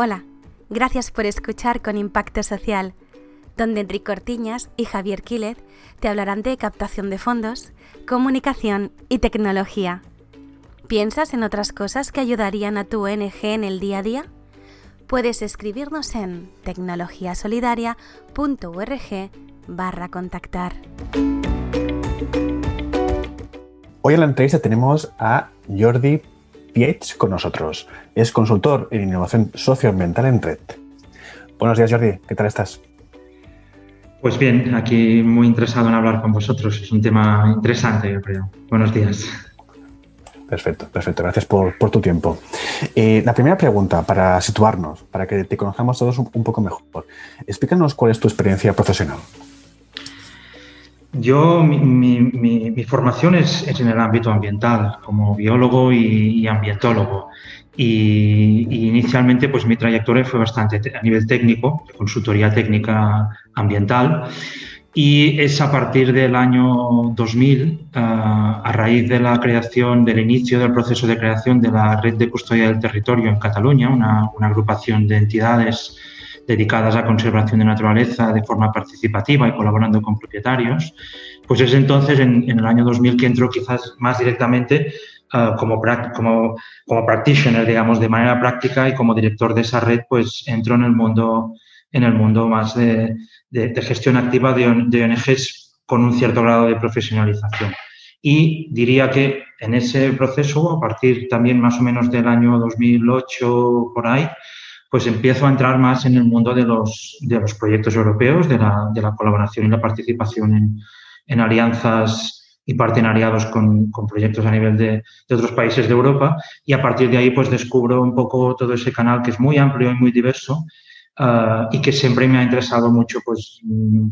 Hola, gracias por escuchar con Impacto Social, donde Enrique Ortiñas y Javier Quílez te hablarán de captación de fondos, comunicación y tecnología. ¿Piensas en otras cosas que ayudarían a tu ONG en el día a día? Puedes escribirnos en tecnologiasolidaria.org barra contactar. Hoy en la entrevista tenemos a Jordi Pietz con nosotros. Es consultor en innovación socioambiental en Red. Buenos días, Jordi. ¿Qué tal estás? Pues bien, aquí muy interesado en hablar con vosotros. Es un tema interesante, yo creo. Buenos días. Perfecto, perfecto. Gracias por, tu tiempo. Eh, la primera pregunta, para situarnos, para que te conozcamos todos un poco mejor. Explícanos cuál es tu experiencia profesional. Yo, mi, formación es, en el ámbito ambiental, como biólogo y, ambientólogo. Y, inicialmente, pues mi trayectoria fue bastante a nivel técnico, consultoría técnica ambiental. Y es a partir del año 2000, ah, a raíz de la creación, del inicio del proceso de creación de la Red de Custodia del Territorio en Cataluña, una agrupación de entidades dedicadas a conservación de naturaleza de forma participativa y colaborando con propietarios, pues es entonces, en, el año 2000, que entró quizás más directamente uh, como, como, como practitioner, digamos, de manera práctica y como director de esa red, pues entró en el mundo, en el mundo más de, de, gestión activa de, de ONGs con un cierto grado de profesionalización. Y diría que en ese proceso, a partir también más o menos del año 2008 por ahí, pues empiezo a entrar más en el mundo de los, de los proyectos europeos, de la, de la colaboración y la participación en, en alianzas y partenariados con, con proyectos a nivel de, de, otros países de Europa y a partir de ahí pues descubro un poco todo ese canal que es muy amplio y muy diverso uh, y que siempre me ha interesado mucho pues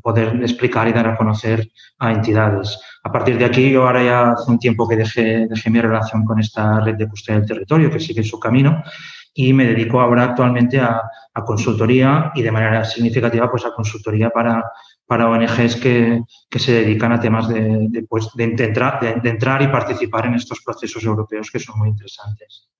poder explicar y dar a conocer a entidades. A partir de aquí yo ahora ya hace un tiempo que dejé, dejé mi relación con esta red de custodia del territorio que sigue su camino y me dedico ahora actualmente a, consultoría y de manera significativa pues a consultoría para, para ONGs que, que se dedican a temas de, de, pues, de, entrar, de entrar y participar en estos procesos europeos que son muy interesantes.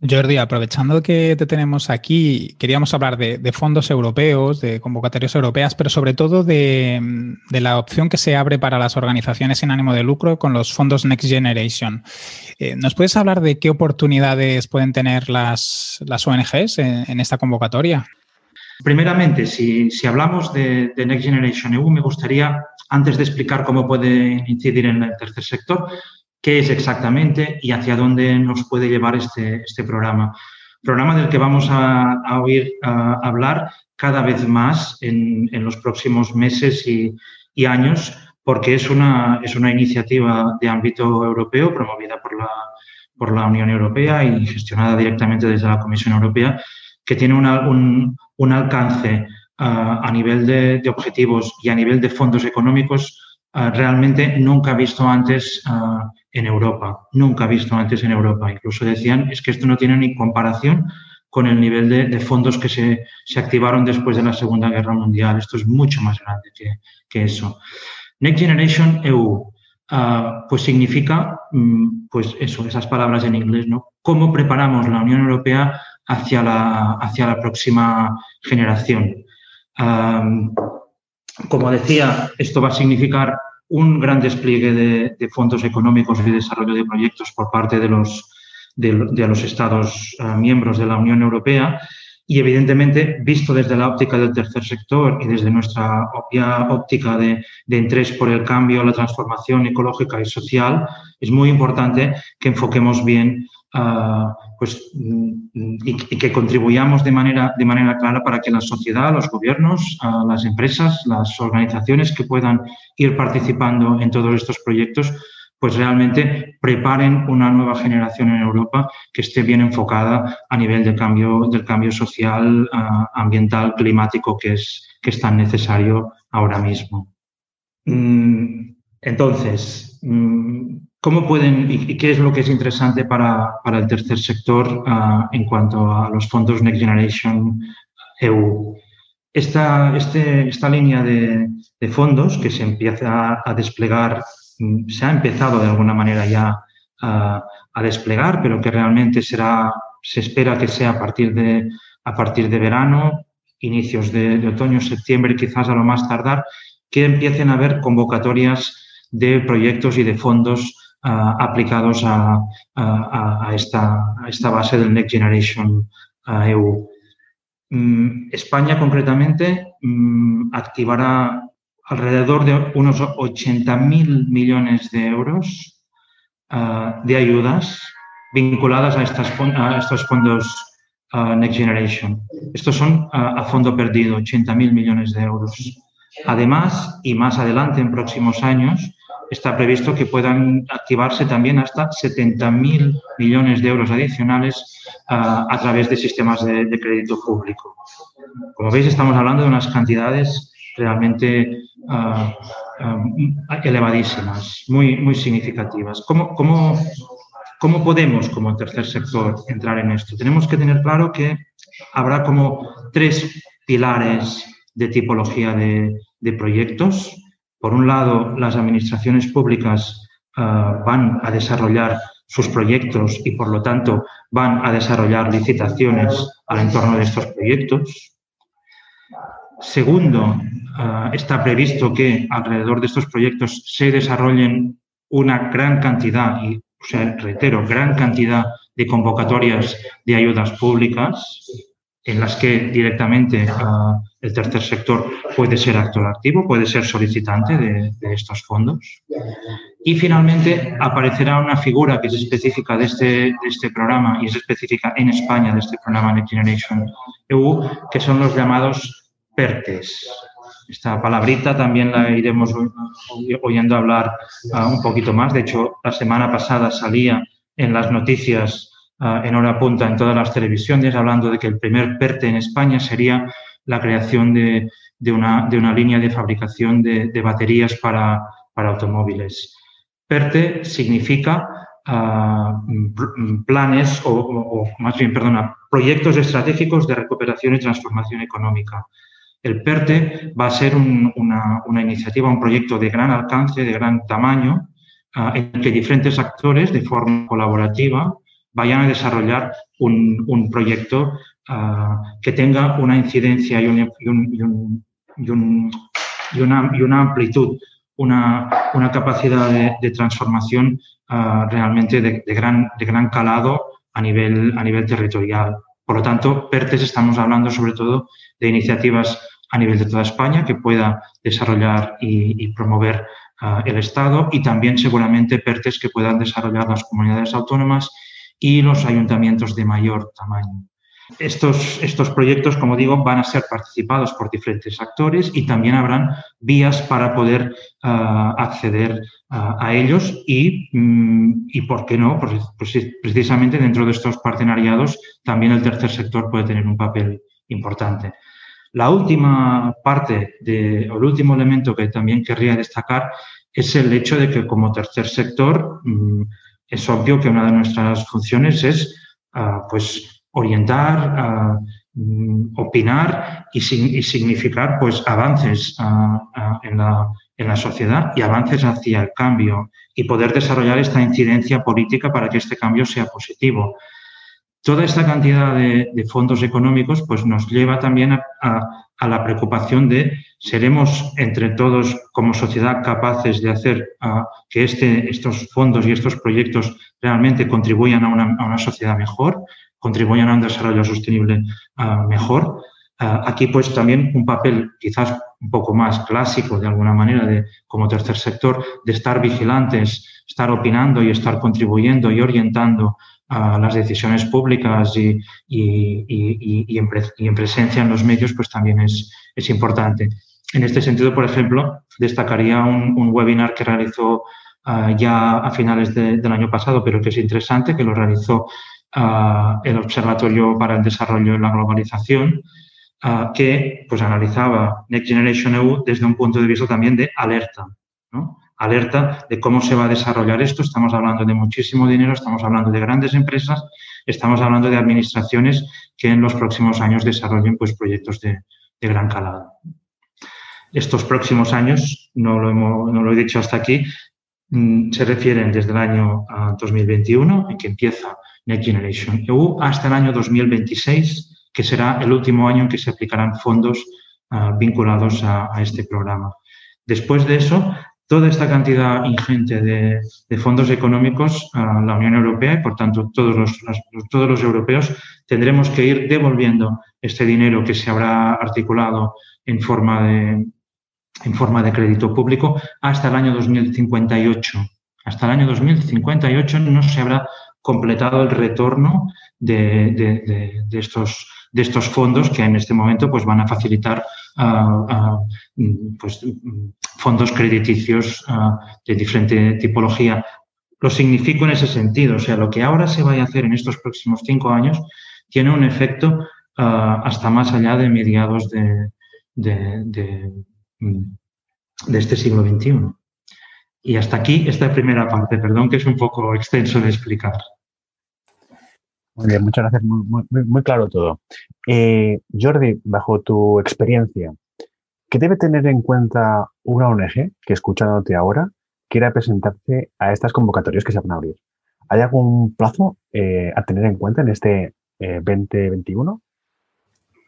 Jordi, aprovechando que te tenemos aquí, queríamos hablar de, fondos europeos, de convocatorias europeas, pero sobre todo de, la opción que se abre para las organizaciones sin ánimo de lucro con los fondos Next Generation. Eh, ¿Nos puedes hablar de qué oportunidades pueden tener las, ONGs en, esta convocatoria? Primeramente, si, hablamos de, de, Next Generation EU, me gustaría, antes de explicar cómo puede incidir en el tercer sector, qué es exactamente y hacia dónde nos puede llevar este, este programa. Programa del que vamos a, oír hablar cada vez más en, en los próximos meses y, y, años, porque es una, es una iniciativa de ámbito europeo promovida por la, por la Unión Europea y gestionada directamente desde la Comisión Europea, que tiene un, un, alcance a nivel de, de, objetivos y a nivel de fondos económicos realmente nunca visto antes en Europa, nunca visto antes en Europa. Incluso decían, es que esto no tiene ni comparación con el nivel de, fondos que se, se, activaron después de la Segunda Guerra Mundial. Esto es mucho más grande que, que eso. Next Generation EU, ah, pues significa, mm, pues eso, esas palabras en inglés, ¿no? ¿Cómo preparamos la Unión Europea hacia la, hacia la próxima generación? Ah, como decía, esto va a significar un gran despliegue de, fondos económicos y desarrollo de proyectos por parte de los, de, los Estados eh, miembros de la Unión Europea. Y, evidentemente, visto desde la óptica del tercer sector y desde nuestra óptica de, de interés por el cambio, la transformación ecológica y social, es muy importante que enfoquemos bien uh, pues, y, que contribuyamos de manera, de manera clara para que la sociedad, los gobiernos, las empresas, las organizaciones que puedan ir participando en todos estos proyectos, pues realmente preparen una nueva generación en Europa que esté bien enfocada a nivel de cambio, del cambio social, ambiental, climático que es, que es tan necesario ahora mismo. Mm, entonces, mm, ¿Cómo pueden y qué es lo que es interesante para, para el tercer sector uh, en cuanto a los fondos Next Generation EU? Esta, este, esta línea de, de, fondos que se empieza a desplegar, mm, se ha empezado de alguna manera ya uh, a desplegar, pero que realmente será se espera que sea a partir de, a partir de verano, inicios de, otoño, septiembre, quizás a lo más tardar, que empiecen a haber convocatorias de proyectos y de fondos ah, aplicados a, esta, base del Next Generation EU. Mm, España concretamente mm, activará alrededor de unos 80.000 millones de euros ah, de ayudas vinculadas a estos fondos ah, Next Generation. Estos son ah, a fondo perdido, 80.000 millones de euros. Además, y más adelante, en próximos años, está previsto que puedan activarse también hasta 70.000 millones de euros adicionales a través de sistemas de, crédito público. Como veis, estamos hablando de unas cantidades realmente uh, elevadísimas, muy, muy significativas. ¿Cómo, cómo, cómo podemos, como tercer sector, entrar en esto? Tenemos que tener claro que habrá como tres pilares de tipología de proyectos. Por un lado, las administraciones públicas uh, van a desarrollar sus proyectos y, por lo tanto, van a desarrollar licitaciones al entorno de estos proyectos. Segundo, ah, está previsto que alrededor de estos proyectos se desarrollen una gran cantidad, y o sea, reitero, gran cantidad de convocatorias de ayudas públicas en las que directamente ah, el tercer sector puede ser actor activo, puede ser solicitante de, estos fondos. Y finalmente aparecerá una figura que es específica de este, de este programa y es específica en España de este programa Next Generation EU, que son los llamados PERTES. Esta palabrita también la iremos oyendo hablar ah, un poquito más. De hecho, la semana pasada salía en las noticias ah, en hora punta en todas las televisiones hablando de que el primer PERTE en España sería la creación de, una, de una, línea de fabricación de, baterías para, automóviles. PERTE significa ah, planes o, más bien, perdona, proyectos estratégicos de recuperación y transformación económica. El PERTE va a ser una, iniciativa, un proyecto de gran alcance, de gran tamaño, ah, en que diferentes actores, de forma colaborativa, vayan a desarrollar un, proyecto ah, que tenga una incidencia y, una, amplitud, una, capacidad de, transformación ah, realmente de, gran, de gran calado a nivel, a nivel territorial. Por lo tanto, PERTES estamos hablando sobre todo de iniciativas a nivel de toda España que pueda desarrollar y, promover ah, el Estado y también seguramente PERTES que puedan desarrollar las comunidades autónomas y los ayuntamientos de mayor tamaño. Estos, estos proyectos, como digo, van a ser participados por diferentes actores y también habrán vías para poder ah, acceder a ellos y, mm, y, ¿por qué no? Pues, pues precisamente dentro de estos partenariados también el tercer sector puede tener un papel importante. La última parte o el último elemento que también querría destacar es el hecho de que como tercer sector mm, es obvio que una de nuestras funciones es ah, pues orientar, ah, mm, opinar y, significar pues avances ah, en, la, en la sociedad y avances hacia el cambio y poder desarrollar esta incidencia política para que este cambio sea positivo. Toda esta cantidad de, fondos económicos pues, nos lleva también a, la preocupación de seremos entre todos como sociedad capaces de hacer que este, estos fondos y estos proyectos realmente contribuyan a una, sociedad mejor, contribuyan a un desarrollo sostenible mejor. aquí pues también un papel quizás un poco más clásico de alguna manera de como tercer sector de estar vigilantes, estar opinando y estar contribuyendo y orientando a las decisiones públicas y, y, en, presencia en los medios, pues también es, es importante. En este sentido, por ejemplo, destacaría un, webinar que realizó ah, ya a finales del año pasado, pero que es interesante, que lo realizó el Observatorio para el Desarrollo y la Globalización, que pues, analizaba Next Generation EU desde un punto de vista también de alerta. ¿no? alerta de cómo se va a desarrollar esto. Estamos hablando de muchísimo dinero, estamos hablando de grandes empresas, estamos hablando de administraciones que en los próximos años desarrollen pues, proyectos de, gran calado. Estos próximos años, no lo, no lo he dicho hasta aquí, mm, se refieren desde el año 2021, ah, en que empieza Next Generation EU hasta el año 2026, que será el último año en que se aplicarán fondos ah, vinculados a, este programa. Después de eso, toda esta cantidad ingente de, fondos económicos a la Unión Europea y, por tanto, todos los, todos los europeos tendremos que ir devolviendo este dinero que se habrá articulado en forma de, en forma de crédito público hasta el año 2058. Hasta el año 2058 no se habrá completado el retorno de, estos, de estos fondos que en este momento pues, van a facilitar ah, ah, pues, fondos crediticios ah, de diferente tipología. Lo significo en ese sentido, o sea, lo que ahora se vaya a hacer en estos próximos cinco años tiene un efecto hasta más allá de mediados de, de este siglo XXI. Y hasta aquí esta primera parte, perdón que es un poco extenso de explicar. Muy bien, muchas gracias, muy, claro todo. Eh, Jordi, bajo tu experiencia, ¿qué debe tener en cuenta una ONG que escuchándote ahora quiera presentarse a estas convocatorias que se van a abrir? ¿Hay algún plazo eh, a tener en cuenta en este 2021?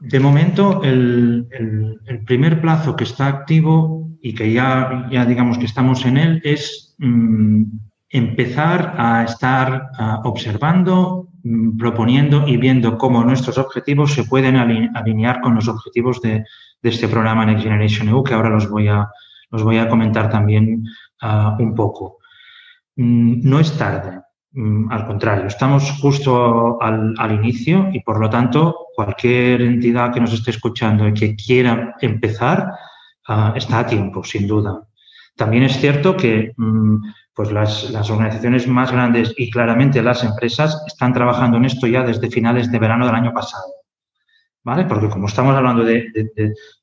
De momento, el, primer plazo que está activo y que ya, ya digamos que estamos en él es mm, empezar a estar observando, mm, proponiendo y viendo cómo nuestros objetivos se pueden alinear con los objetivos de, este programa Next Generation EU, que ahora los voy a, los voy a comentar también ah, un poco. Mm, no es tarde. Mm, al contrario, estamos justo al, inicio y por lo tanto cualquier entidad que nos esté escuchando y que quiera empezar ah, está a tiempo, sin duda. También es cierto que mm, pues las, organizaciones más grandes y claramente las empresas están trabajando en esto ya desde finales de verano del año pasado. ¿Vale? Porque como estamos hablando de,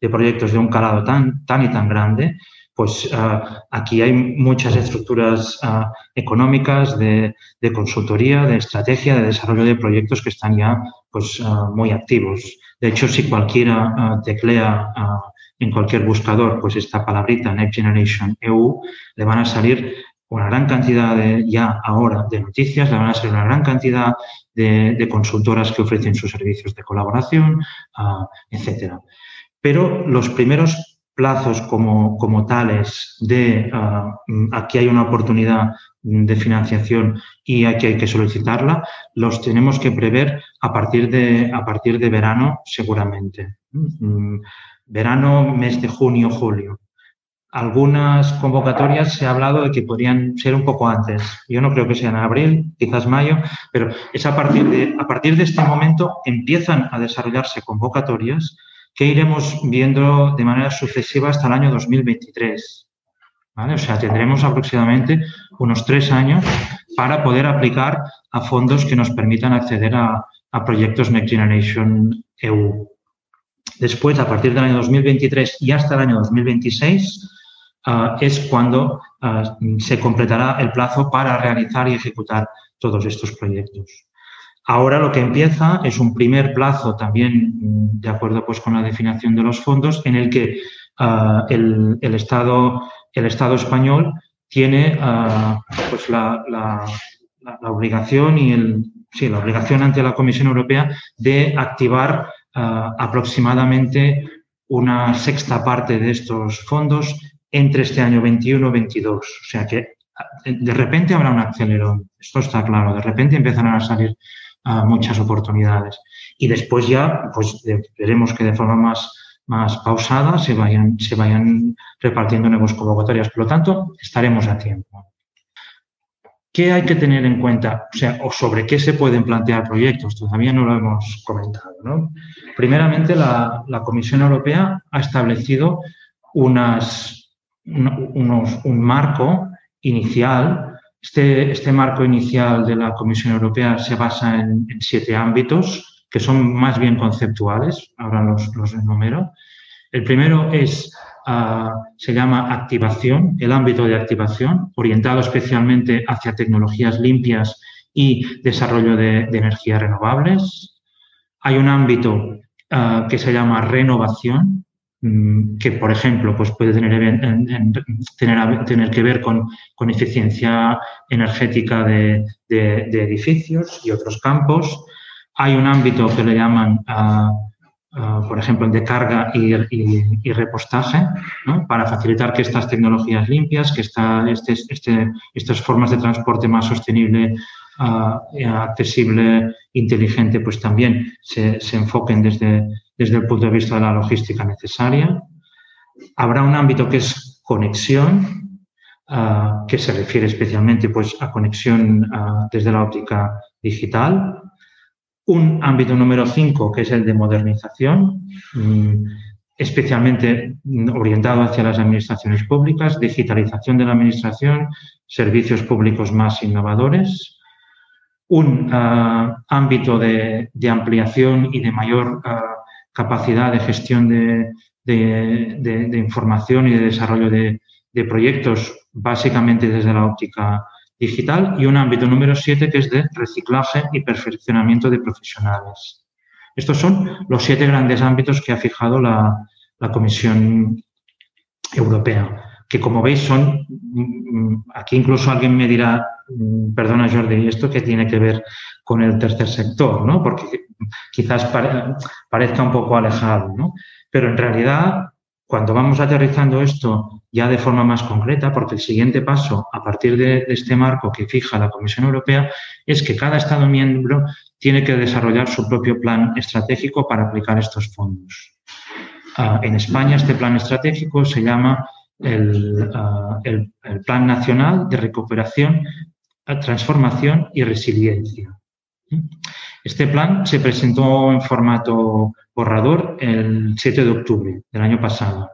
de proyectos de un calado tan, tan y tan grande, pues ah, aquí hay muchas estructuras ah, económicas de, consultoría, de estrategia, de desarrollo de proyectos que están ya pues, ah, muy activos. De hecho, si cualquiera teclea en cualquier buscador pues esta palabrita Next Generation EU, le van a salir una gran cantidad de, ya ahora de noticias, le van a salir una gran cantidad de, de consultoras que ofrecen sus servicios de colaboración, etcétera. Pero los primeros plazos como, como tales de ah, aquí hay una oportunidad de financiación y aquí hay que solicitarla, los tenemos que prever a partir de, a partir de verano seguramente. Mm, verano, mes de junio, julio. Algunas convocatorias se ha hablado de que podrían ser un poco antes. Yo no creo que sea en abril, quizás mayo, pero es a partir de, a partir de este momento empiezan a desarrollarse convocatorias que iremos viendo de manera sucesiva hasta el año 2023. O sea, tendremos aproximadamente unos tres años para poder aplicar a fondos que nos permitan acceder a, proyectos Next Generation EU. Después, a partir del año 2023 y hasta el año 2026, ah, es cuando ah, se completará el plazo para realizar y ejecutar todos estos proyectos. Ahora lo que empieza es un primer plazo también mm, de acuerdo pues, con la definición de los fondos en el que ah, el, Estado, el Estado español tiene ah, pues la, obligación y sí, la obligación ante la Comisión Europea de activar ah, aproximadamente una sexta parte de estos fondos entre este año 21 y 22. O sea que de repente habrá un acelerón, esto está claro, de repente empezarán a salir muchas oportunidades. Y después ya, pues veremos que de forma más, más pausada se vayan, se vayan repartiendo nuevas convocatorias. Por lo tanto, estaremos a tiempo. ¿Qué hay que tener en cuenta? O sea, o sobre qué se pueden plantear proyectos. Todavía no lo hemos comentado. ¿no? Primeramente, la, la, Comisión Europea ha establecido unas, unos, un marco inicial este, este, marco inicial de la Comisión Europea se basa en, siete ámbitos que son más bien conceptuales, ahora los, los enumero. El primero es, ah, se llama activación, el ámbito de activación, orientado especialmente hacia tecnologías limpias y desarrollo de, energías renovables. Hay un ámbito ah, que se llama renovación, que, por ejemplo, pues puede tener, que ver con, eficiencia energética de, edificios y otros campos. Hay un ámbito que le llaman, ah, ah, por ejemplo, de carga y, repostaje, para facilitar que estas tecnologías limpias, que esta, este, este, estas formas de transporte más sostenible accesible, inteligente, pues también se, enfoquen desde, desde el punto de vista de la logística necesaria. Habrá un ámbito que es conexión, que se refiere especialmente pues, a conexión desde la óptica digital. Un ámbito número 5, que es el de modernización, mm, especialmente orientado hacia las administraciones públicas, digitalización de la administración, servicios públicos más innovadores un ah, ámbito de, ampliación y de mayor ah, capacidad de gestión de, información y de desarrollo de, proyectos, básicamente desde la óptica digital, y un ámbito número siete que es de reciclaje y perfeccionamiento de profesionales. Estos son los siete grandes ámbitos que ha fijado la, la Comisión Europea, que como veis son, mm, mm, aquí incluso alguien me dirá, perdona Jordi, ¿esto qué tiene que ver con el tercer sector? ¿no? Porque quizás parezca un poco alejado, ¿no? Pero en realidad, cuando vamos aterrizando esto ya de forma más concreta, porque el siguiente paso a partir de, este marco que fija la Comisión Europea es que cada Estado miembro tiene que desarrollar su propio plan estratégico para aplicar estos fondos. Ah, en España este plan estratégico se llama el, ah, el, Plan Nacional de Recuperación transformación y resiliencia. Este plan se presentó en formato borrador el 7 de octubre del año pasado.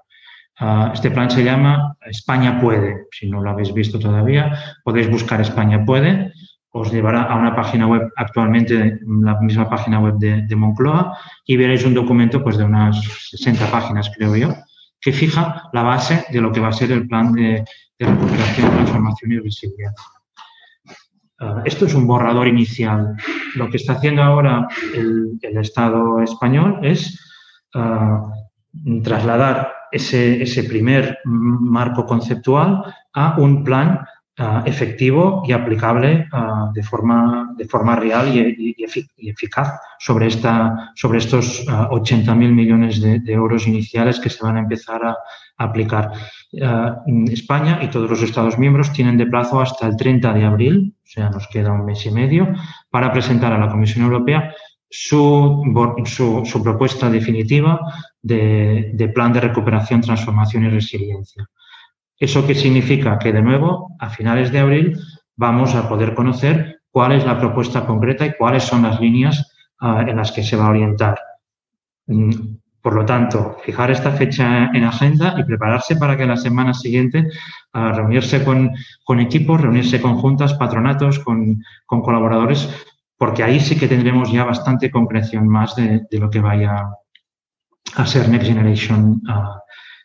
Ah, este plan se llama España puede. Si no lo habéis visto todavía, podéis buscar España puede. Os llevará a una página web, actualmente la misma página web de, Moncloa, y veréis un documento pues, de unas 60 páginas, creo yo, que fija la base de lo que va a ser el plan de, de recuperación, transformación y resiliencia. Ah, esto es un borrador inicial. Lo que está haciendo ahora el, Estado español es ah, trasladar ese, primer marco conceptual a un plan ah, efectivo y aplicable de, forma, de forma real y, eficaz sobre, esta, sobre estos 80.000 millones de, euros iniciales que se van a empezar a, aplicar. España y todos los Estados miembros tienen de plazo hasta el 30 de abril o sea, nos queda un mes y medio, para presentar a la Comisión Europea su, su, propuesta definitiva de, plan de recuperación, transformación y resiliencia. ¿Eso qué significa? Que de nuevo, a finales de abril, vamos a poder conocer cuál es la propuesta concreta y cuáles son las líneas ah, en las que se va a orientar. Mm, por lo tanto, fijar esta fecha en agenda y prepararse para que la semana siguiente a reunirse con, equipos, reunirse con juntas, patronatos, con, colaboradores, porque ahí sí que tendremos ya bastante concreción más de, lo que vaya a ser Next Generation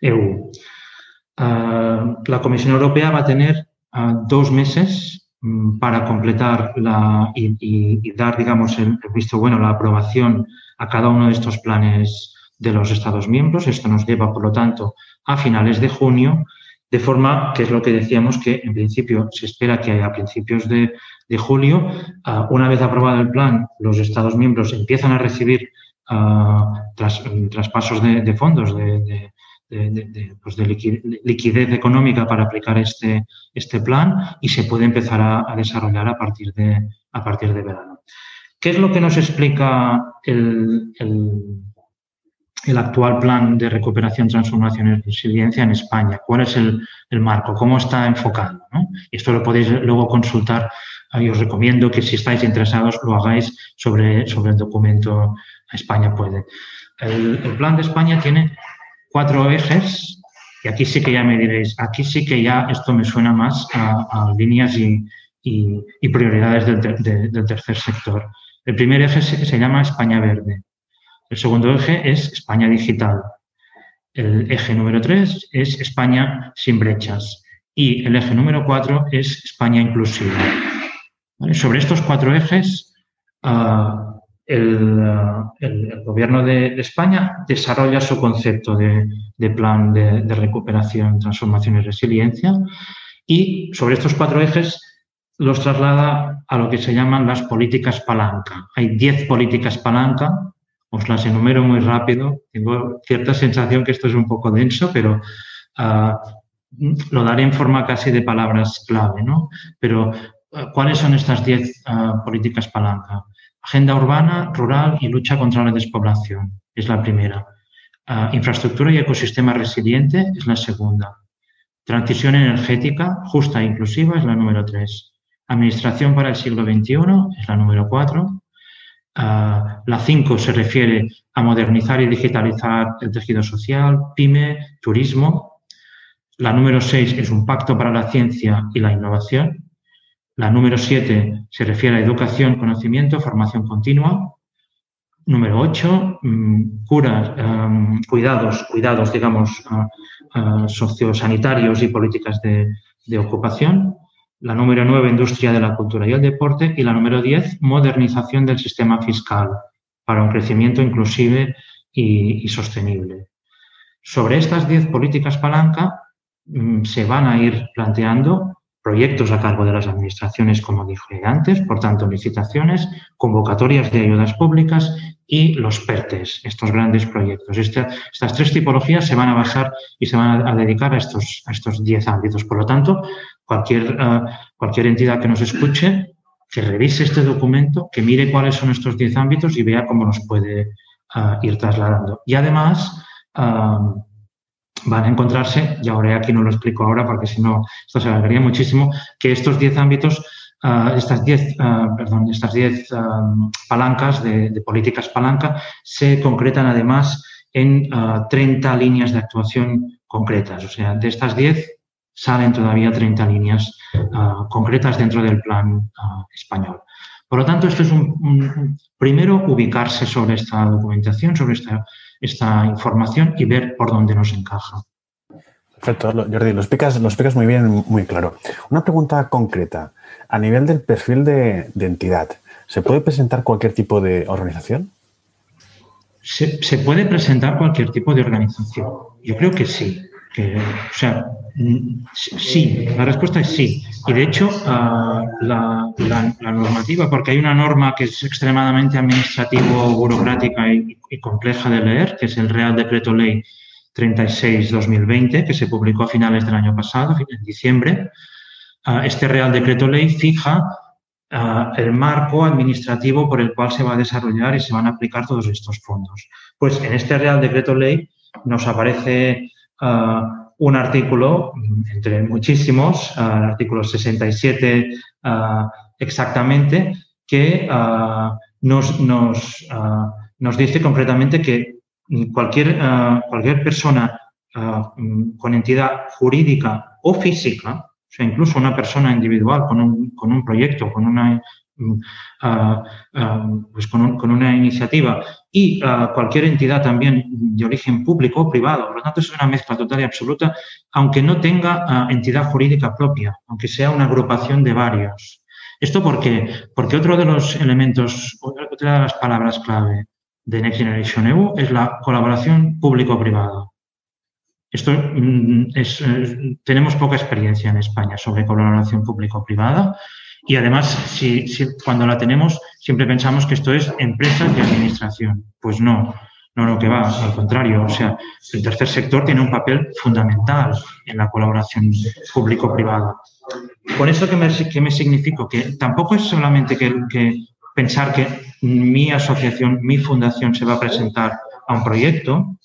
EU. Uh, la Comisión Europea va a tener uh, dos meses mm, para completar la, y, dar, digamos, el, visto bueno, la aprobación a cada uno de estos planes de los Estados miembros. Esto nos lleva, por lo tanto, a finales de junio, de forma que es lo que decíamos que en principio se espera que a principios de, julio, ah, una vez aprobado el plan, los Estados miembros empiezan a recibir ah, traspasos de, fondos, de, pues liquidez económica para aplicar este, este plan y se puede empezar a, desarrollar a partir, de, a partir de verano. ¿Qué es lo que nos explica el el actual plan de recuperación, transformación y resiliencia en España? ¿Cuál es el, marco? ¿Cómo está enfocado? Y esto lo podéis luego consultar y os recomiendo que si estáis interesados lo hagáis sobre, sobre el documento España puede. El, plan de España tiene cuatro ejes y aquí sí que ya me diréis, aquí sí que ya esto me suena más a, líneas y, prioridades del, del tercer sector. El primer eje se llama España Verde. El segundo eje es España digital. El eje número tres es España sin brechas. Y el eje número cuatro es España inclusiva. Sobre estos cuatro ejes, ah, el, gobierno de, España desarrolla su concepto de, plan de, recuperación, transformación y resiliencia y sobre estos cuatro ejes los traslada a lo que se llaman las políticas palanca. Hay diez políticas palanca, os las enumero muy rápido. Tengo cierta sensación que esto es un poco denso, pero ah, lo daré en forma casi de palabras clave. ¿no? Pero, ah, ¿cuáles son estas diez políticas palanca? Agenda urbana, rural y lucha contra la despoblación es la primera. Ah, infraestructura y ecosistema resiliente es la segunda. Transición energética justa e inclusiva es la número tres. Administración para el siglo XXI es la número cuatro. Ah, la cinco se refiere a modernizar y digitalizar el tejido social, pyme, turismo. La número seis es un pacto para la ciencia y la innovación. La número 7 se refiere a educación, conocimiento, formación continua. Número 8, mm, curas, em, cuidados, cuidados, digamos, sociosanitarios y políticas de, ocupación. La número 9, industria de la cultura y el deporte. Y la número 10, modernización del sistema fiscal para un crecimiento inclusive y, y sostenible. Sobre estas 10 políticas palanca mm, se van a ir planteando proyectos a cargo de las administraciones, como dije antes, por tanto, licitaciones, convocatorias de ayudas públicas y los PERTES, estos grandes proyectos. estas tres tipologías se van a basar y se van a, dedicar a estos, a estos diez ámbitos. Por lo tanto, cualquier, eh, cualquier entidad que nos escuche, que revise este documento, que mire cuáles son estos diez ámbitos y vea cómo nos puede eh, ir trasladando. Y además, eh, van a encontrarse, y ahora aquí no lo explico ahora porque si no esto se alargaría muchísimo, que estos 10 ámbitos, ah, estas 10 ah, perdón, estas 10 ah, palancas de, políticas palanca se concretan además en 30 líneas de actuación concretas. O sea, de estas 10 salen todavía 30 líneas concretas dentro del plan español. Por lo tanto, esto es un, primero ubicarse sobre esta documentación, sobre esta esta información y ver por dónde nos encaja. Perfecto, Jordi, lo explicas, lo explicas muy bien, muy claro. Una pregunta concreta. A nivel del perfil de, entidad, ¿se puede presentar cualquier tipo de organización? Se, puede presentar cualquier tipo de organización. Yo creo que sí. Que, o sea, sí, la respuesta es sí. Y de hecho, ah, la, normativa, porque hay una norma que es extremadamente administrativo, burocrática y, compleja de leer, que es el Real Decreto Ley 36-2020, que se publicó a finales del año pasado, en diciembre. Ah, este Real Decreto Ley fija ah, el marco administrativo por el cual se va a desarrollar y se van a aplicar todos estos fondos. Pues en este Real Decreto Ley nos aparece un artículo, entre muchísimos, el artículo 67 exactamente, que nos, nos, nos, dice concretamente que cualquier, cualquier persona con entidad jurídica o física, o sea, incluso una persona individual con un, con un proyecto, con una Mm, pues con, una iniciativa y cualquier entidad también de origen público o privado. Por lo tanto, es una mezcla total y absoluta, aunque no tenga entidad jurídica propia, aunque sea una agrupación de varios. ¿Esto por qué? Porque otro de los elementos, otra de las palabras clave de Next Generation EU es la colaboración público-privada. Esto mm, es, tenemos poca experiencia en España sobre colaboración público-privada y además, cuando la tenemos, siempre pensamos que esto es empresas de administración. Pues no, no lo que va, al contrario. O sea, el tercer sector tiene un papel fundamental en la colaboración público-privada. Por eso que me, que me significo que tampoco es solamente que pensar que mi asociación, mi fundación se va a presentar a un proyecto,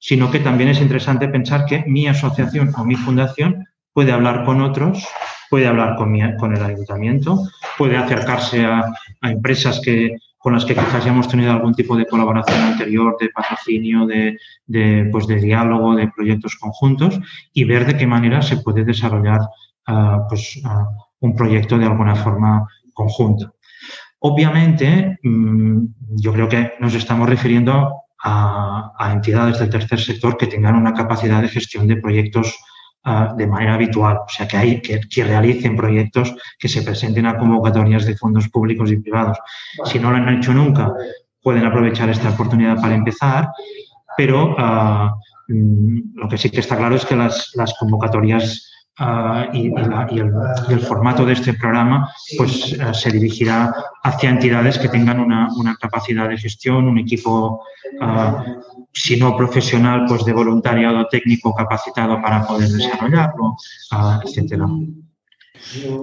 sino que también es interesante pensar que mi asociación o mi fundación puede hablar con otros puede hablar con, el ayuntamiento, puede acercarse a, empresas que, con las que quizás ya hemos tenido algún tipo de colaboración anterior, de patrocinio, de, de, pues diálogo, de proyectos conjuntos y ver de qué manera se puede desarrollar ah, pues, ah, un proyecto de alguna forma conjunta. Obviamente, mm, yo creo que nos estamos refiriendo a, a, entidades del tercer sector que tengan una capacidad de gestión de proyectos ah, de manera habitual, o sea, que, hay, que, realicen proyectos que se presenten a convocatorias de fondos públicos y privados. Si no lo han hecho nunca, pueden aprovechar esta oportunidad para empezar, pero mm, lo que sí que está claro es que las, las convocatorias Ah, y, el, formato de este programa pues, eh, se dirigirá hacia entidades que tengan una, capacidad de gestión, un equipo, uh, si no profesional, pues de voluntariado técnico capacitado para poder desarrollarlo, uh, etcétera.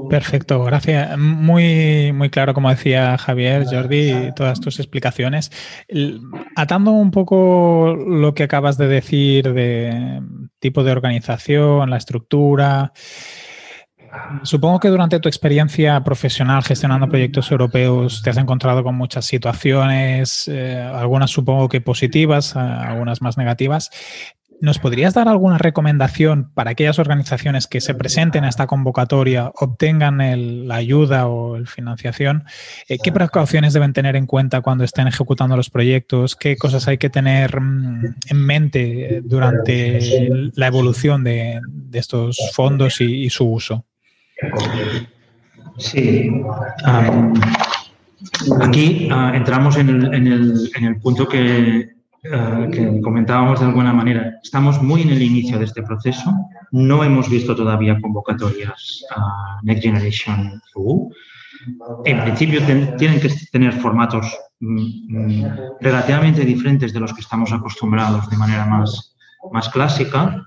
Perfecto, gracias. Muy, muy claro, como decía Javier, Jordi, todas tus explicaciones. Atando un poco lo que acabas de decir de tipo de organización, la estructura. Supongo que durante tu experiencia profesional gestionando proyectos europeos te has encontrado con muchas situaciones, eh, algunas supongo que positivas, algunas más negativas. ¿Nos podrías dar alguna recomendación para aquellas organizaciones que se presenten a esta convocatoria, obtengan la ayuda o la financiación? Eh, ¿Qué precauciones deben tener en cuenta cuando estén ejecutando los proyectos? ¿Qué cosas hay que tener mm, en mente eh, durante la evolución de, estos fondos y, su uso? Sí. aquí ah, entramos en el punto que eh, que comentábamos de alguna manera, estamos muy en el inicio de este proceso. No hemos visto todavía convocatorias a Next Generation EU. En principio tienen que tener formatos mm, mm, relativamente diferentes de los que estamos acostumbrados de manera más, más clásica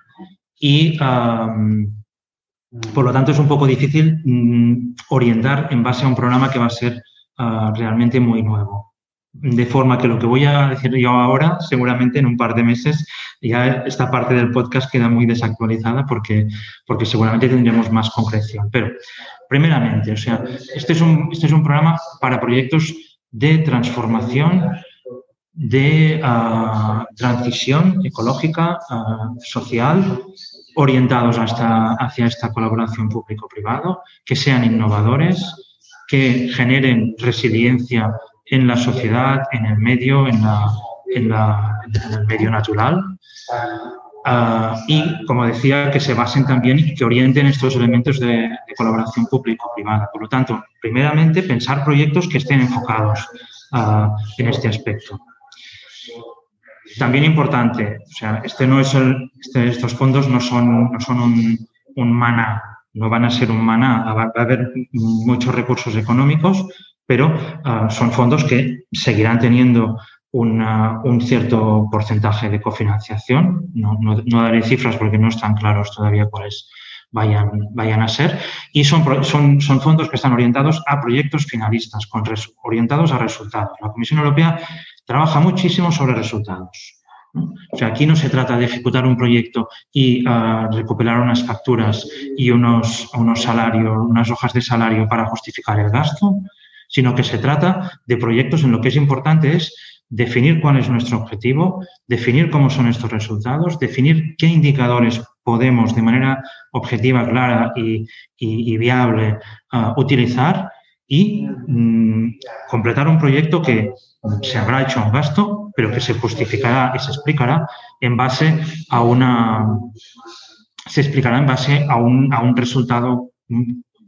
y por lo tanto es un poco difícil mm, orientar en base a un programa que va a ser ah, realmente muy nuevo de forma que lo que voy a decir yo ahora, seguramente en un par de meses, ya esta parte del podcast queda muy desactualizada porque, porque seguramente tendremos más concreción. Pero, primeramente, o sea, este es un, este es un programa para proyectos de transformación, de ah, transición ecológica, ah, social, orientados hasta, hacia esta colaboración público-privado, que sean innovadores, que generen resiliencia en la sociedad, en el medio, en, la, en, la, el medio natural. Ah, y, como decía, que se basen también y que orienten estos elementos de, colaboración público-privada. Por lo tanto, primeramente, pensar proyectos que estén enfocados ah, en este aspecto. También importante, o sea, este no es el, este, estos fondos no son, no son un, un maná, no van a ser un maná, va a haber muchos recursos económicos, pero ah, son fondos que seguirán teniendo un cierto porcentaje de cofinanciación. No, daré cifras porque no están claros todavía cuáles vayan, a ser. Y son, fondos que están orientados a proyectos finalistas, orientados a resultados. La Comisión Europea trabaja muchísimo sobre resultados. O sea, aquí no se trata de ejecutar un proyecto y ah, recuperar unas facturas y unos salarios, unas hojas de salario para justificar el gasto, sino que se trata de proyectos en lo que es importante es definir cuál es nuestro objetivo, definir cómo son estos resultados, definir qué indicadores podemos de manera objetiva, clara y, viable ah, utilizar y mm, completar un proyecto que se habrá hecho un gasto, pero que se justificará y se explicará en base a una se explicará en base a un, a un resultado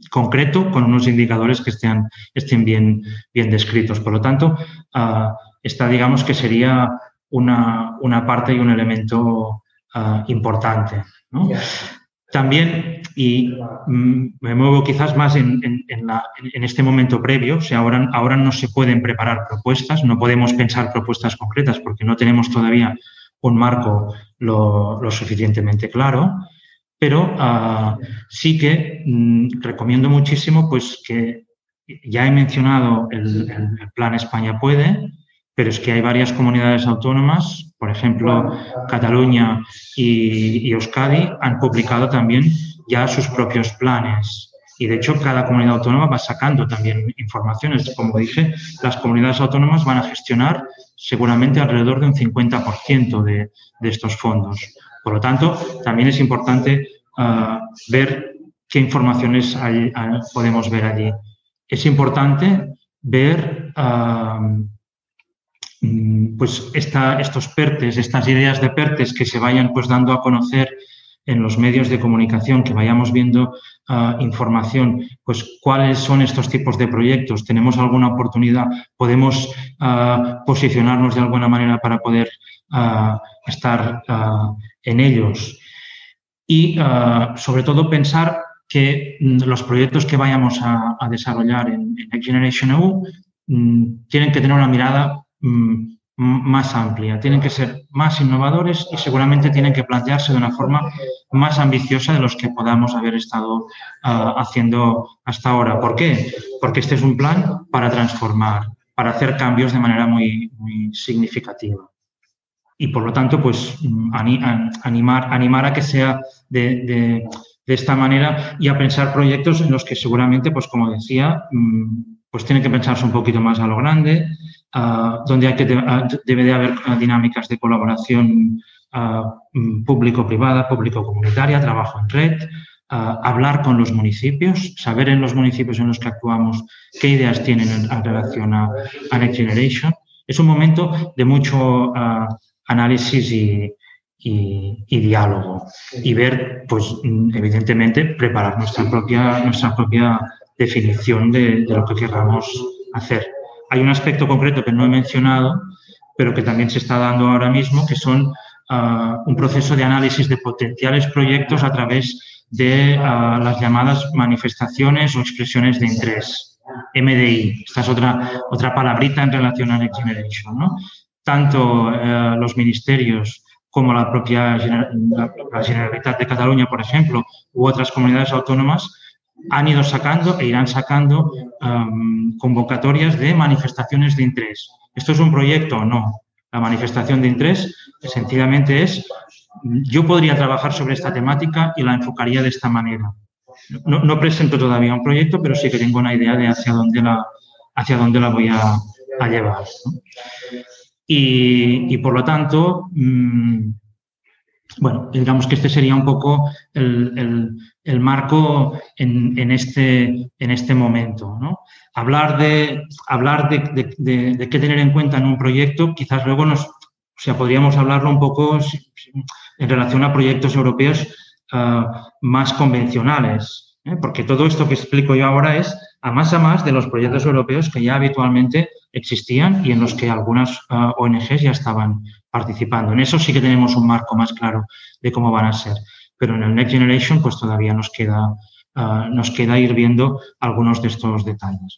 concreto con unos indicadores que estén, estén bien, bien descritos. Por lo tanto, uh, esta digamos que sería una, una, parte y un elemento ah, importante. También, y mm, me muevo quizás más en, en, este momento previo, o sea, ahora, ahora no se pueden preparar propuestas, no podemos pensar propuestas concretas porque no tenemos todavía un marco lo, lo suficientemente claro pero ah, sí que mm, recomiendo muchísimo pues que ya he mencionado el, plan España puede, pero es que hay varias comunidades autónomas, por ejemplo, Cataluña y, Euskadi, han publicado también ya sus propios planes. Y de hecho, cada comunidad autónoma va sacando también informaciones. Como dije, las comunidades autónomas van a gestionar seguramente alrededor de un 50% de, de estos fondos. Por lo tanto, también es importante ah, ver qué informaciones ah, podemos ver allí. Es importante ver ah, mm, pues estos PERTES, estas ideas de PERTES que se vayan pues dando a conocer en los medios de comunicación, que vayamos viendo información, pues cuáles son estos tipos de proyectos, tenemos alguna oportunidad, podemos posicionarnos de alguna manera para poder estar en ellos. Y sobre todo pensar que mm, los proyectos que vayamos a, desarrollar en, Next Generation EU mm, tienen que tener una mirada mm, más amplia, tienen que ser más innovadores y seguramente tienen que plantearse de una forma más ambiciosa de los que podamos haber estado ah, haciendo hasta ahora. ¿Por qué? Porque este es un plan para transformar, para hacer cambios de manera muy, significativa. Y por lo tanto, pues animar, animar a que sea de, esta manera y a pensar proyectos en los que seguramente, pues como decía, pues tienen que pensarse un poquito más a lo grande, Ah, donde hay que, ah, debe de haber dinámicas de colaboración ah, mm, público-privada, público-comunitaria, trabajo en red, hablar con los municipios, saber en los municipios en los que actuamos qué ideas tienen en, relación a, Next Generation. Es un momento de mucho análisis y, diálogo y ver, pues evidentemente, preparar nuestra propia, nuestra propia definición de, de lo que queramos hacer hay un aspecto concreto que no he mencionado, pero que también se está dando ahora mismo, que son ah, un proceso de análisis de potenciales proyectos a través de ah, las llamadas manifestaciones o expresiones de interés, MDI. Esta es otra, otra palabrita en relación a Next Generation. ¿no? Tanto eh, los ministerios como la propia Generalitat de Cataluña, por ejemplo, u otras comunidades autónomas, han ido sacando e irán sacando convocatorias de manifestaciones de interés. ¿Esto es un proyecto o no? La manifestación de interés sencillamente es, yo podría trabajar sobre esta temática y la enfocaría de esta manera. No, presento todavía un proyecto, pero sí que tengo una idea de hacia dónde la, hacia dónde la voy a, llevar. Y, por lo tanto, mm, bueno, digamos que este sería un poco el, marco en, este, en este momento. ¿no? Hablar, de, hablar de, qué tener en cuenta en un proyecto, quizás luego nos, o sea, podríamos hablarlo un poco en relación a proyectos europeos ah, más convencionales, ¿eh? porque todo esto que explico yo ahora es a más a más de los proyectos europeos que ya habitualmente existían y en los que algunas ah, ONGs ya estaban participando. En eso sí que tenemos un marco más claro de cómo van a ser. Pero en el Next Generation, pues todavía nos queda, ah, nos queda ir viendo algunos de estos detalles.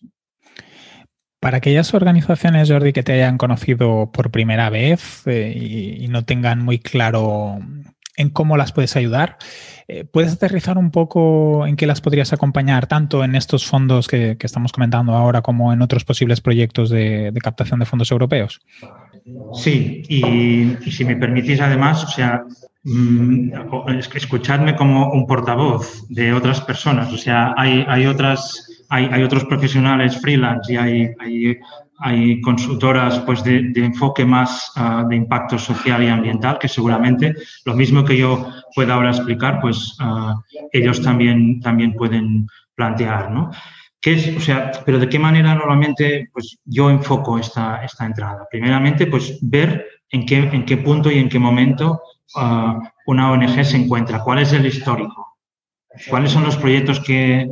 Para aquellas organizaciones, Jordi, que te hayan conocido por primera vez eh, y, no tengan muy claro en cómo las puedes ayudar, eh, ¿puedes aterrizar un poco en qué las podrías acompañar tanto en estos fondos que, estamos comentando ahora como en otros posibles proyectos de captación de fondos europeos? Sí, y, si me permitís además, o sea, mm, escuchadme como un portavoz de otras personas. O sea, hay, hay otras, hay, hay, otros profesionales freelance y hay, hay, hay consultoras pues, de, enfoque más ah, de impacto social y ambiental que seguramente lo mismo que yo pueda ahora explicar, pues ah, ellos también, también pueden plantear, ¿no? es, o sea, pero de qué manera normalmente pues, yo enfoco esta, esta entrada? Primeramente, pues ver en qué, en qué punto y en qué momento ah, una ONG se encuentra, cuál es el histórico, cuáles son los proyectos que,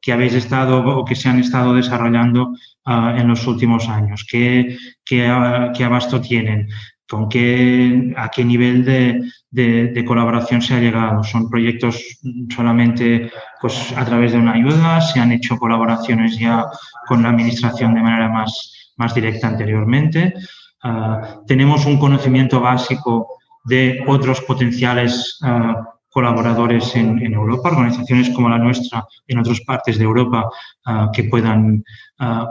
que, habéis estado o que se han estado desarrollando ah, en los últimos años, ah, qué abasto tienen, con qué, a qué nivel de, de, colaboración se ha llegado. Son proyectos solamente pues, a través de una ayuda, se han hecho colaboraciones ya con la Administración de manera más, más directa anteriormente. Ah, tenemos un conocimiento básico de otros potenciales colaboradores en, Europa, organizaciones como la nuestra en otras partes de Europa ah, que puedan,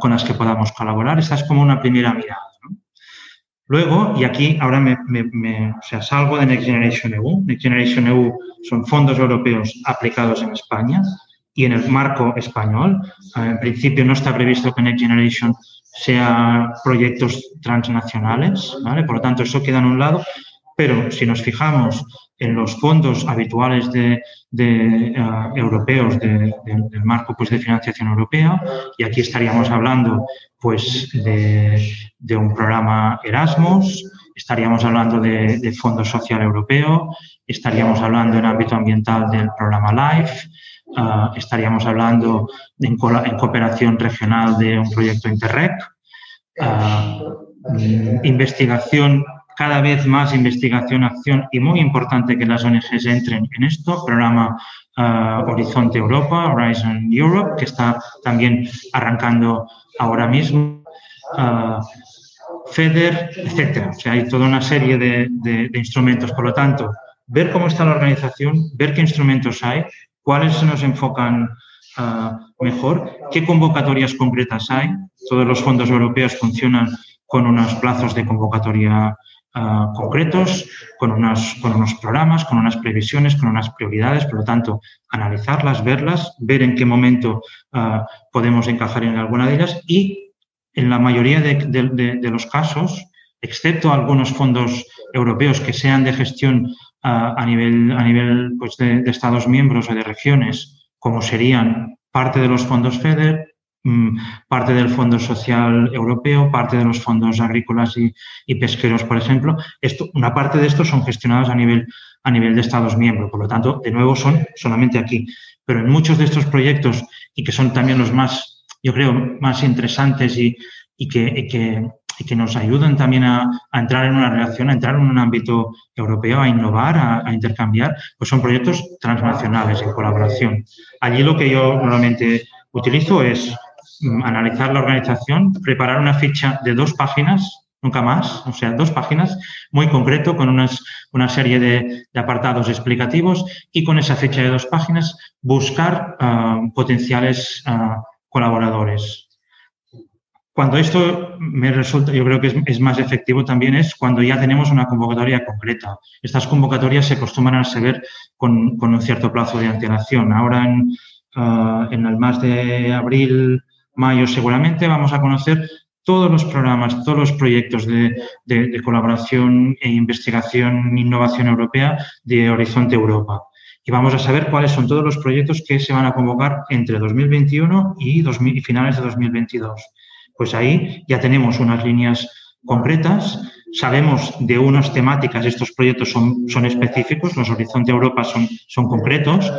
con las que podamos colaborar. Esta es como una primera mirada. Luego, y aquí ahora me, o sea, salgo de Next Generation EU. Next Generation EU son fondos europeos aplicados en España y en el marco español. Eh, en principio no está previsto que Next Generation sea proyectos transnacionales, ¿vale? Por lo tanto, eso queda en un lado. Pero si nos fijamos en los fondos habituales de, eh, europeos del marco pues, de financiación europea, y aquí estaríamos hablando pues, de, un programa Erasmus, estaríamos hablando de, Fondo Social Europeo, estaríamos hablando en ámbito ambiental del programa LIFE, ah, estaríamos hablando en, cooperación regional de un proyecto Interreg, mm, investigación, cada vez más investigación, acción y muy importante que las ONGs entren en esto, programa ah, Horizonte Europa, Horizon Europe, que está también arrancando ahora mismo. FEDER, etcétera. O sea, hay toda una serie de, instrumentos. Por lo tanto, ver cómo está la organización, ver qué instrumentos hay, cuáles se nos enfocan ah, mejor, qué convocatorias concretas hay. Todos los fondos europeos funcionan con unos plazos de convocatoria ah, concretos, con, con unos programas, con unas previsiones, con unas prioridades. Por lo tanto, analizarlas, verlas, ver en qué momento ah, podemos encajar en alguna de ellas y en la mayoría de, los casos, excepto algunos fondos europeos que sean de gestión a, nivel, a nivel pues de, Estados miembros o de regiones, como serían parte de los fondos FEDER, parte del Fondo Social Europeo, parte de los fondos agrícolas y, pesqueros, por ejemplo. Esto, una parte de estos son gestionados a nivel, a nivel de Estados miembros, por lo tanto, de nuevo son solamente aquí. Pero en muchos de estos proyectos, y que son también los más yo creo, más interesantes y, que, que, nos ayudan también a, entrar en una relación, a entrar en un ámbito europeo, a innovar, a, intercambiar, pues son proyectos transnacionales en colaboración. Allí lo que yo normalmente utilizo es mm, analizar la organización, preparar una ficha de dos páginas, nunca más, o sea, dos páginas, muy concreto, con unas, una serie de, apartados explicativos y con esa ficha de dos páginas buscar ah, potenciales uh, colaboradores. Cuando esto me resulta, yo creo que es, más efectivo también es cuando ya tenemos una convocatoria concreta. Estas convocatorias se acostumbran a saber con, un cierto plazo de antelación. Ahora en, ah, en el mes de abril, mayo seguramente vamos a conocer todos los programas, todos los proyectos de, colaboración e investigación e innovación europea de Horizonte Europa y vamos a saber cuáles son todos los proyectos que se van a convocar entre 2021 y, finales de 2022. Pues ahí ya tenemos unas líneas concretas, sabemos de unas temáticas, estos proyectos son, son específicos, los Horizonte Europa son, son concretos,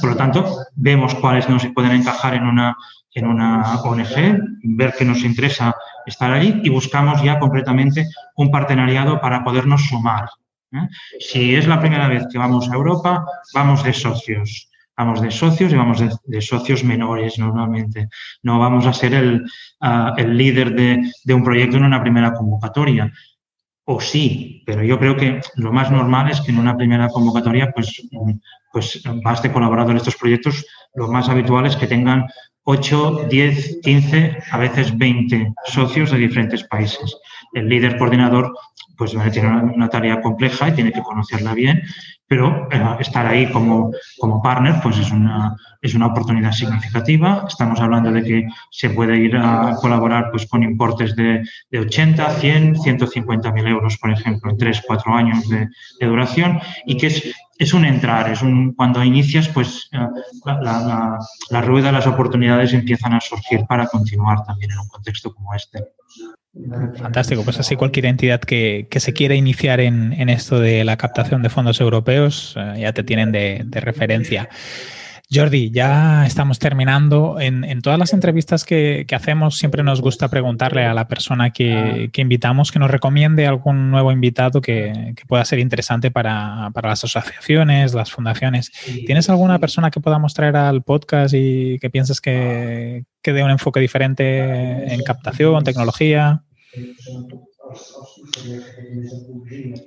por lo tanto, vemos cuáles no se pueden encajar en una, en una ONG, ver qué nos interesa estar allí y buscamos ya concretamente un partenariado para podernos sumar. ¿eh? Si es la primera vez que vamos a Europa, vamos de socios. Vamos de socios y vamos de, socios menores normalmente. No vamos a ser el, ah, líder de, un proyecto en una primera convocatoria. O sí, pero yo creo que lo más normal es que en una primera convocatoria, pues, pues baste colaborar en estos proyectos. Lo más habitual es que tengan 8, 10, 15, a veces 20 socios de diferentes países. El líder coordinador pues tiene una, tarea compleja y tiene que conocerla bien, pero eh, estar ahí como, como partner pues es una, es una oportunidad significativa. Estamos hablando de que se puede ir a colaborar pues, con importes de, de 80, 100, 150 mil euros, por ejemplo, en 3, 4 años de, de duración y que es es un entrar, es un cuando inicias, pues eh, la, la, rueda de las oportunidades empiezan a surgir para continuar también en un contexto como este. Fantástico, pues así cualquier entidad que, se quiera iniciar en, esto de la captación de fondos europeos eh, ya te tienen de, de referencia. Jordi, ya estamos terminando. En, todas las entrevistas que, hacemos siempre nos gusta preguntarle a la persona que, invitamos que nos recomiende algún nuevo invitado que, pueda ser interesante para, las asociaciones, las fundaciones. ¿Tienes alguna persona que podamos traer al podcast y que pienses que, que dé un enfoque diferente en captación, tecnología?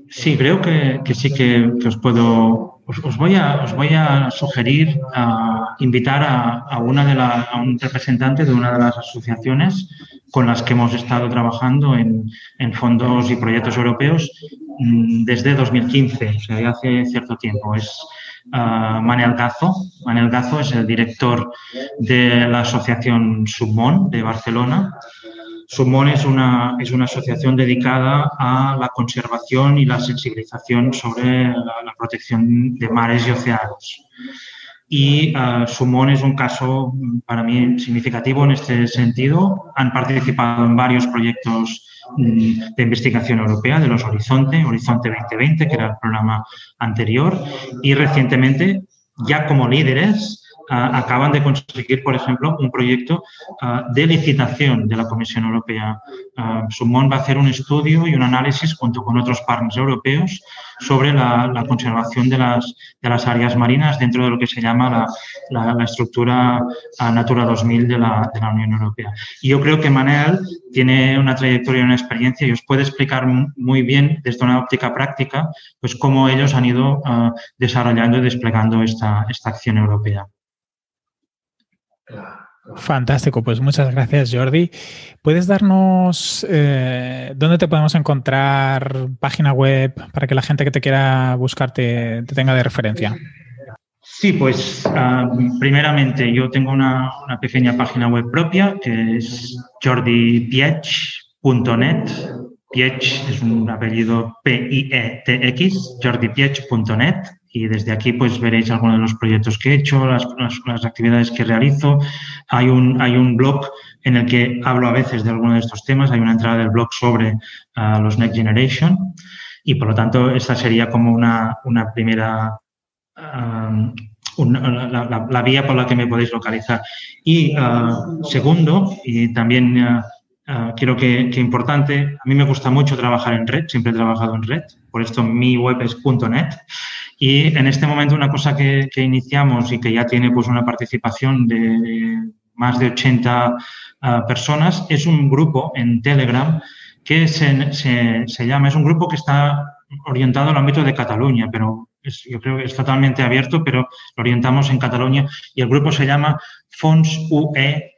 Sí, creo que, sí que, os puedo. Os, voy a, os voy a sugerir invitar a, una de a un representante de una de las asociaciones con las que hemos estado trabajando en, fondos y proyectos europeos mm, desde 2015, o sea, hace cierto tiempo. Es uh, Manel Gazo. Manel Gazo es el director de la asociación Submon de Barcelona Sumón es una, es una asociación dedicada a la conservación y la sensibilización sobre la, protección de mares y océanos. y uh, Sumón es un caso para mí significativo en este sentido. Han participado en varios proyectos mm, de investigación europea de los Horizonte, Horizonte 2020, que era el programa anterior, y recientemente, ya como líderes, acaban de conseguir, por ejemplo, un proyecto de licitación de la Comisión Europea. Sumón va a hacer un estudio y un análisis junto con otros partners europeos sobre la, conservación de las, de las, áreas marinas dentro de lo que se llama la, la, estructura Natura 2000 de la, de la, Unión Europea. Y yo creo que Manel tiene una trayectoria y una experiencia y os puede explicar muy bien desde una óptica práctica pues cómo ellos han ido desarrollando y desplegando esta, esta acción europea. Fantástico, pues muchas gracias Jordi. ¿Puedes darnos eh, dónde te podemos encontrar, página web, para que la gente que te quiera buscar te, tenga de referencia? Sí, pues primeramente yo tengo una, pequeña página web propia que es jordipiech.net. Piech es un apellido P-I-E-T-X, jordipiech.net y desde aquí pues veréis algunos de los proyectos que he hecho, las, las, actividades que realizo. Hay un, hay un blog en el que hablo a veces de algunos de estos temas, hay una entrada del blog sobre uh, los Next Generation y por lo tanto esta sería como una, una primera... Um, una, la, la, vía por la que me podéis localizar. Y uh, segundo, y también uh, Uh, quiero que, que, importante, a mí me gusta mucho trabajar en red, siempre he trabajado en red, por esto mi web es .net. Y en este momento una cosa que, que, iniciamos y que ya tiene pues una participación de más de 80 uh, personas es un grupo en Telegram que se, se, se, llama, es un grupo que está orientado al ámbito de Cataluña, pero es, yo creo que es totalmente abierto, pero lo orientamos en Cataluña y el grupo se llama Fons UE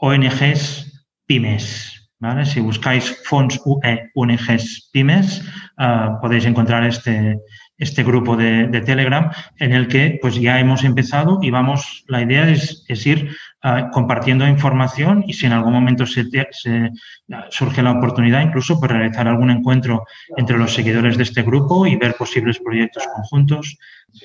ONGs pymes. ¿vale? Si buscáis Fonts UE ONGs pymes, uh, podéis encontrar este, este grupo de, Telegram en el que pues ya hemos empezado y vamos, la idea es, es ir uh, compartiendo información y si en algún momento se, se, surge la oportunidad incluso por pues, realizar algún encuentro entre los seguidores de este grupo y ver posibles proyectos conjuntos.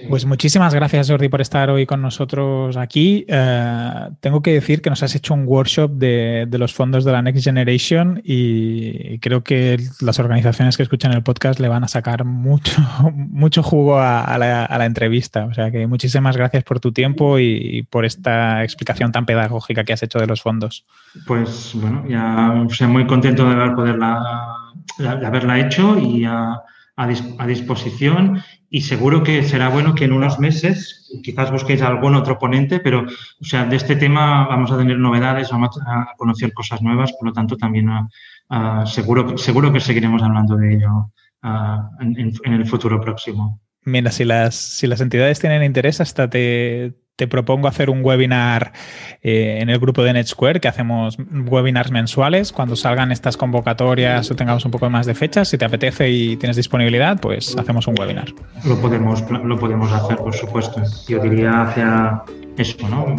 Pues muchísimas gracias, Jordi, por estar hoy con nosotros aquí. Uh, tengo que decir que nos has hecho un workshop de, de, los fondos de la Next Generation y creo que las organizaciones que escuchan el podcast le van a sacar mucho, mucho jugo a, a, la, a la, entrevista. O sea que muchísimas gracias por tu tiempo y, y, por esta explicación tan pedagógica que has hecho de los fondos. Pues bueno, ya o sea, muy contento de haber poderla, de haberla hecho y a, a disposición y seguro que será bueno que en unos meses quizás busquéis algún otro ponente, pero o sea, de este tema vamos a tener novedades, vamos a conocer cosas nuevas, por lo tanto también uh, seguro, seguro que seguiremos hablando de ello uh, en, en, el futuro próximo. Mira, si las, si las entidades tienen interés, hasta te, te propongo hacer un webinar eh, en el grupo de NetSquare, que hacemos webinars mensuales. Cuando salgan estas convocatorias o tengamos un poco más de fechas, si te apetece y tienes disponibilidad, pues hacemos un webinar. Lo podemos, lo podemos hacer, por supuesto. Yo diría hacia eso, ¿no?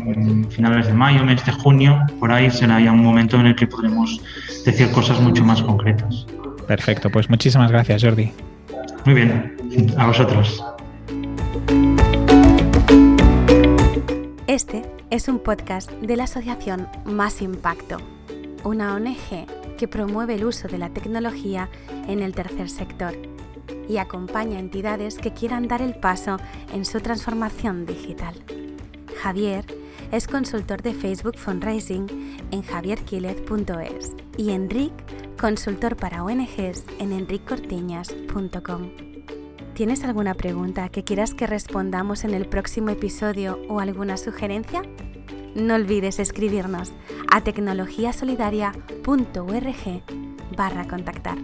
Finales de mayo, mes de junio, por ahí será ya un momento en el que podremos decir cosas mucho más concretas. Perfecto, pues muchísimas gracias, Jordi. Muy bien, a vosotros. Este es un podcast de la asociación Más Impacto, una ONG que promueve el uso de la tecnología en el tercer sector y acompaña a entidades que quieran dar el paso en su transformación digital. Javier es consultor de Facebook Fundraising en javierquilez.es y Enric, consultor para ONGs en enriccortiñas.com. ¿Tienes alguna pregunta que quieras que respondamos en el próximo episodio o alguna sugerencia? No olvides escribirnos a tecnologiasolidaria.org barra contactar.